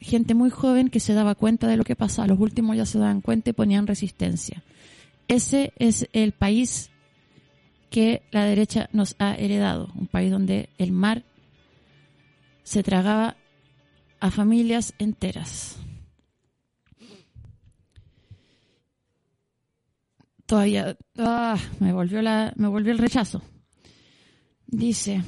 Speaker 1: gente muy joven que se daba cuenta de lo que pasaba, los últimos ya se daban cuenta y ponían resistencia. Ese es el país que la derecha nos ha heredado, un país donde el mar se tragaba a familias enteras. Todavía ah, me volvió la me volvió el rechazo. Dice,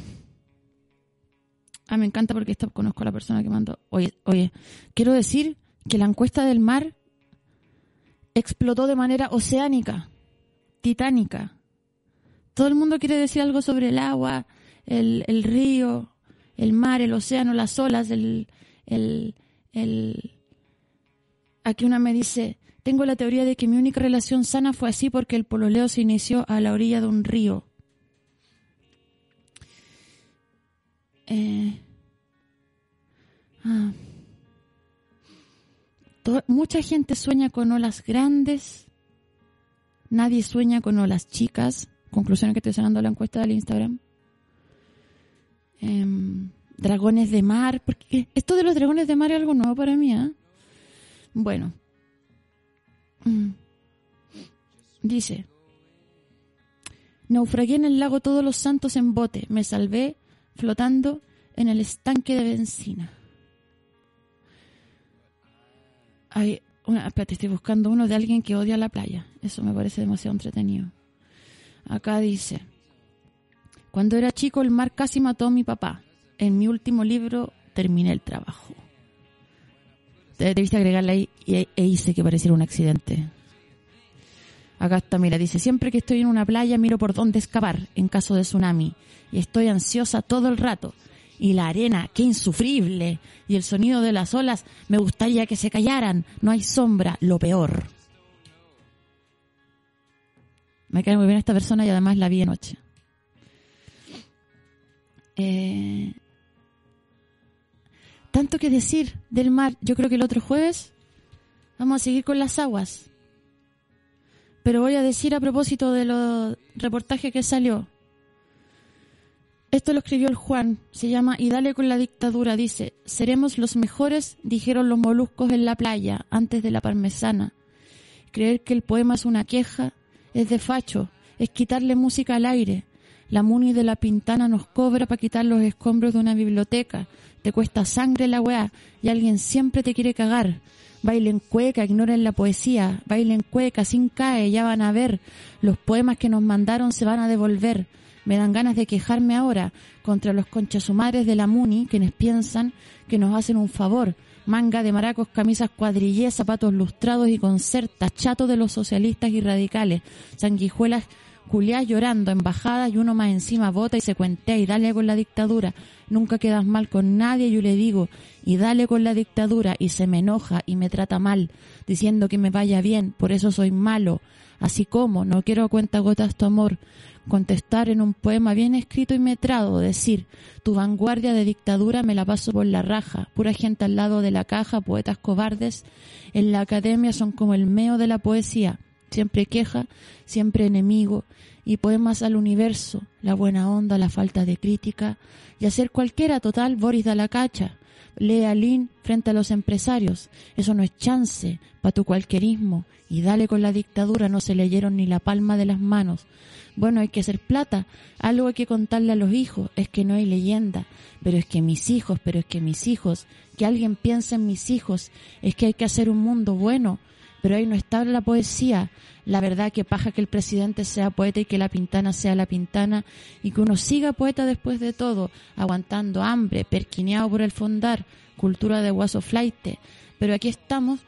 Speaker 1: ah, me encanta porque esto conozco a la persona que mandó. Oye, oye, quiero decir que la encuesta del mar explotó de manera oceánica, titánica. Todo el mundo quiere decir algo sobre el agua, el, el río, el mar, el océano, las olas, el, el, el... Aquí una me dice, tengo la teoría de que mi única relación sana fue así porque el pololeo se inició a la orilla de un río. Eh, ah. mucha gente sueña con olas grandes, Nadie sueña con olas chicas. Conclusiones que estoy sacando de la encuesta del Instagram. Em, dragones de mar. Porque esto de los dragones de mar es algo nuevo para mí, ¿eh? Bueno. Mm. Dice. Naufragué en el lago Todos los Santos en bote. Me salvé flotando en el estanque de benzina. Hay una, espérate, estoy buscando uno de alguien que odia la playa. Eso me parece demasiado entretenido. Acá dice, cuando era chico el mar casi mató a mi papá. En mi último libro terminé el trabajo. Debiste agregarle ahí e, e hice que pareciera un accidente. Acá está, mira, dice, siempre que estoy en una playa miro por dónde escapar en caso de tsunami y estoy ansiosa todo el rato. Y la arena, qué insufrible. Y el sonido de las olas, me gustaría que se callaran. No hay sombra, lo peor. Me cae muy bien esta persona y además la vi anoche. Eh, tanto que decir del mar. Yo creo que el otro jueves vamos a seguir con las aguas. Pero voy a decir a propósito de los reportajes que salió. Esto lo escribió el Juan, se llama Y dale con la dictadura, dice, seremos los mejores, dijeron los moluscos en la playa, antes de la parmesana. Creer que el poema es una queja es de facho, es quitarle música al aire. La Muni de la Pintana nos cobra para quitar los escombros de una biblioteca. Te cuesta sangre la weá y alguien siempre te quiere cagar. Bailen cueca, ignoren la poesía. Bailen cueca, sin cae, ya van a ver. Los poemas que nos mandaron se van a devolver. Me dan ganas de quejarme ahora contra los conchasumares de la MUNI, quienes piensan que nos hacen un favor. Manga de maracos, camisas cuadrillés, zapatos lustrados y concertas, chato de los socialistas y radicales, sanguijuelas culiás llorando, embajadas y uno más encima vota y se cuentea y dale con la dictadura. Nunca quedas mal con nadie, yo le digo, y dale con la dictadura y se me enoja y me trata mal, diciendo que me vaya bien, por eso soy malo. Así como, no quiero cuenta gotas tu amor, contestar en un poema bien escrito y metrado, decir, tu vanguardia de dictadura me la paso por la raja, pura gente al lado de la caja, poetas cobardes, en la academia son como el meo de la poesía, siempre queja, siempre enemigo, y poemas al universo, la buena onda, la falta de crítica, y hacer cualquiera total Boris da la cacha. Lee a Lin frente a los empresarios. Eso no es chance para tu cualquierismo. Y dale con la dictadura, no se leyeron ni la palma de las manos. Bueno, hay que hacer plata. Algo hay que contarle a los hijos. Es que no hay leyenda. Pero es que mis hijos, pero es que mis hijos, que alguien piense en mis hijos. Es que hay que hacer un mundo bueno pero ahí no está la poesía. La verdad que paja que el presidente sea poeta y que la pintana sea la pintana y que uno siga poeta después de todo, aguantando hambre, perquineado por el fondar, cultura de guaso flaite. Pero aquí estamos,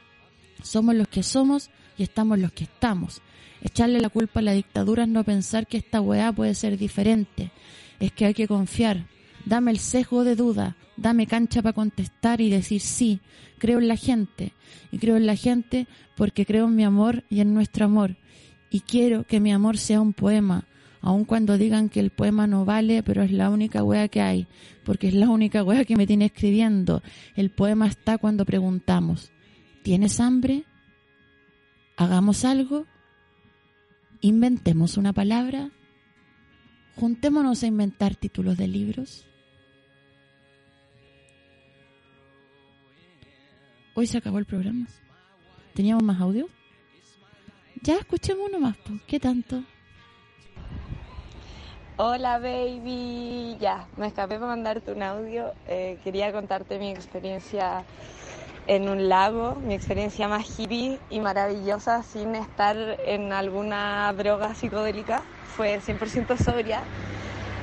Speaker 1: somos los que somos y estamos los que estamos. Echarle la culpa a la dictadura es no pensar que esta weá puede ser diferente. Es que hay que confiar. Dame el sesgo de duda, dame cancha para contestar y decir sí, creo en la gente. Y creo en la gente porque creo en mi amor y en nuestro amor. Y quiero que mi amor sea un poema, aun cuando digan que el poema no vale, pero es la única wea que hay, porque es la única wea que me tiene escribiendo. El poema está cuando preguntamos, ¿tienes hambre? ¿Hagamos algo? ¿Inventemos una palabra? ¿Juntémonos a inventar títulos de libros? Hoy se acabó el programa. ¿Teníamos más audio? Ya escuchemos uno más, pues. ¿qué tanto?
Speaker 10: Hola baby, ya, me escapé para mandarte un audio. Eh, quería contarte mi experiencia en un lago, mi experiencia más hippie y maravillosa sin estar en alguna droga psicodélica. Fue 100% sobria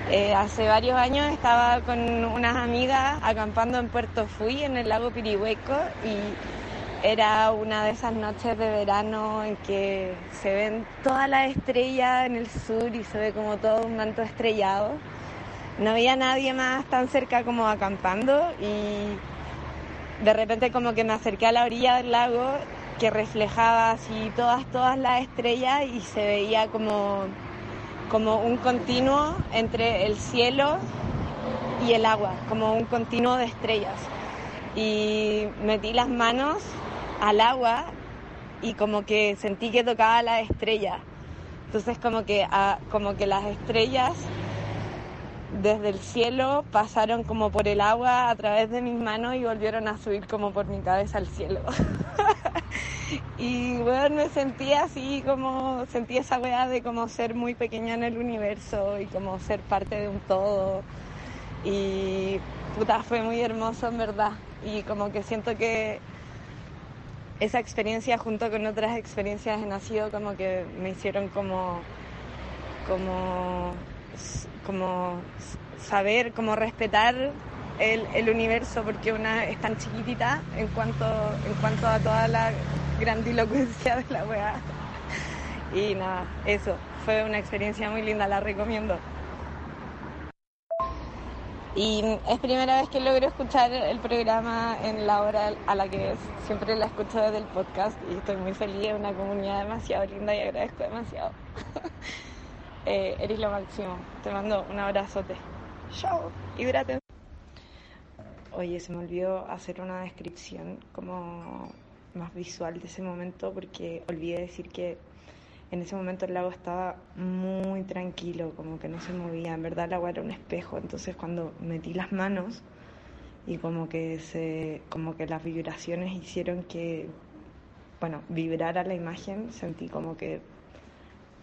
Speaker 10: eh, hace varios años estaba con unas amigas acampando en Puerto Fui, en el lago Pirihueco, y era una de esas noches de verano en que se ven todas las estrellas en el sur y se ve como todo un manto estrellado. No había nadie más tan cerca como acampando y de repente como que me acerqué a la orilla del lago que reflejaba así todas, todas las estrellas y se veía como como un continuo entre el cielo y el agua, como un continuo de estrellas. Y metí las manos al agua y como que sentí que tocaba la estrella. Entonces como que, a- como que las estrellas desde el cielo pasaron como por el agua a través de mis manos y volvieron a subir como por mi cabeza al cielo. *laughs* y bueno, me sentía así como, sentí esa weá de como ser muy pequeña en el universo y como ser parte de un todo. Y puta, fue muy hermoso en verdad. Y como que siento que esa experiencia junto con otras experiencias he nacido como que me hicieron como como como saber como respetar el, el universo porque una es tan chiquitita en cuanto en cuanto a toda la grandilocuencia de la weá *laughs* y nada eso fue una experiencia muy linda la recomiendo y es primera vez que logro escuchar el programa en la hora a la que es. Siempre la escucho desde el podcast y estoy muy feliz. Es una comunidad demasiado linda y agradezco demasiado. *laughs* eh, eres lo máximo. Te mando un abrazote. Chao. Hidrate. Oye, se me olvidó hacer una descripción como más visual de ese momento porque olvidé decir que en ese momento el lago estaba muy tranquilo, como que no se movía. En verdad el agua era un espejo, entonces cuando metí las manos y como que se, como que las vibraciones hicieron que, bueno, vibrara la imagen, sentí como que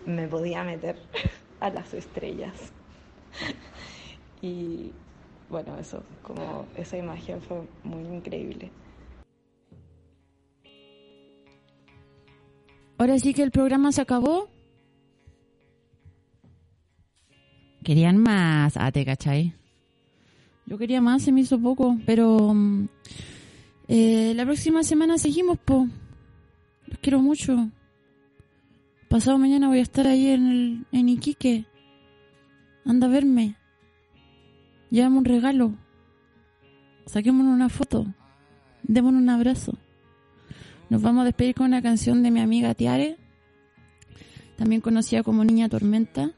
Speaker 10: me podía meter *laughs* a las estrellas. *laughs* Y bueno, eso, como esa imagen fue muy increíble.
Speaker 11: Ahora sí que el programa se acabó. Querían más. Ah, te cachai. Yo quería más, se me hizo poco, pero mm, eh, la próxima semana seguimos, po. Los quiero mucho. Pasado mañana voy a estar ahí en, el, en Iquique. Anda a verme. Llévame un regalo. Saquémonos una foto. Démonos un abrazo. Nos vamos a despedir con una canción de mi amiga Tiare, también conocida como Niña Tormenta.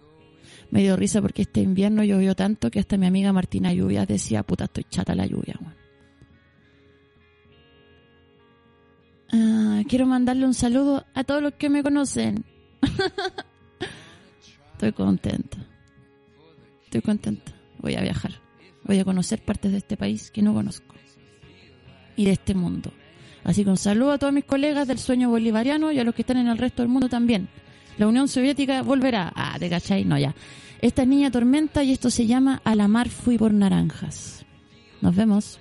Speaker 11: Me dio risa porque este invierno llovió tanto que hasta mi amiga Martina Lluvias decía, puta, estoy chata la lluvia. weón". Ah, quiero mandarle un saludo a todos los que me conocen. *laughs* estoy contenta. Estoy contenta. Voy a viajar. Voy a conocer partes de este país que no conozco. Y de este mundo. Así que un saludo a todos mis colegas del sueño bolivariano y a los que están en el resto del mundo también. La Unión Soviética volverá. Ah, ¿te cachai? No, ya. Esta es Niña Tormenta y esto se llama A la mar fui por naranjas. Nos vemos.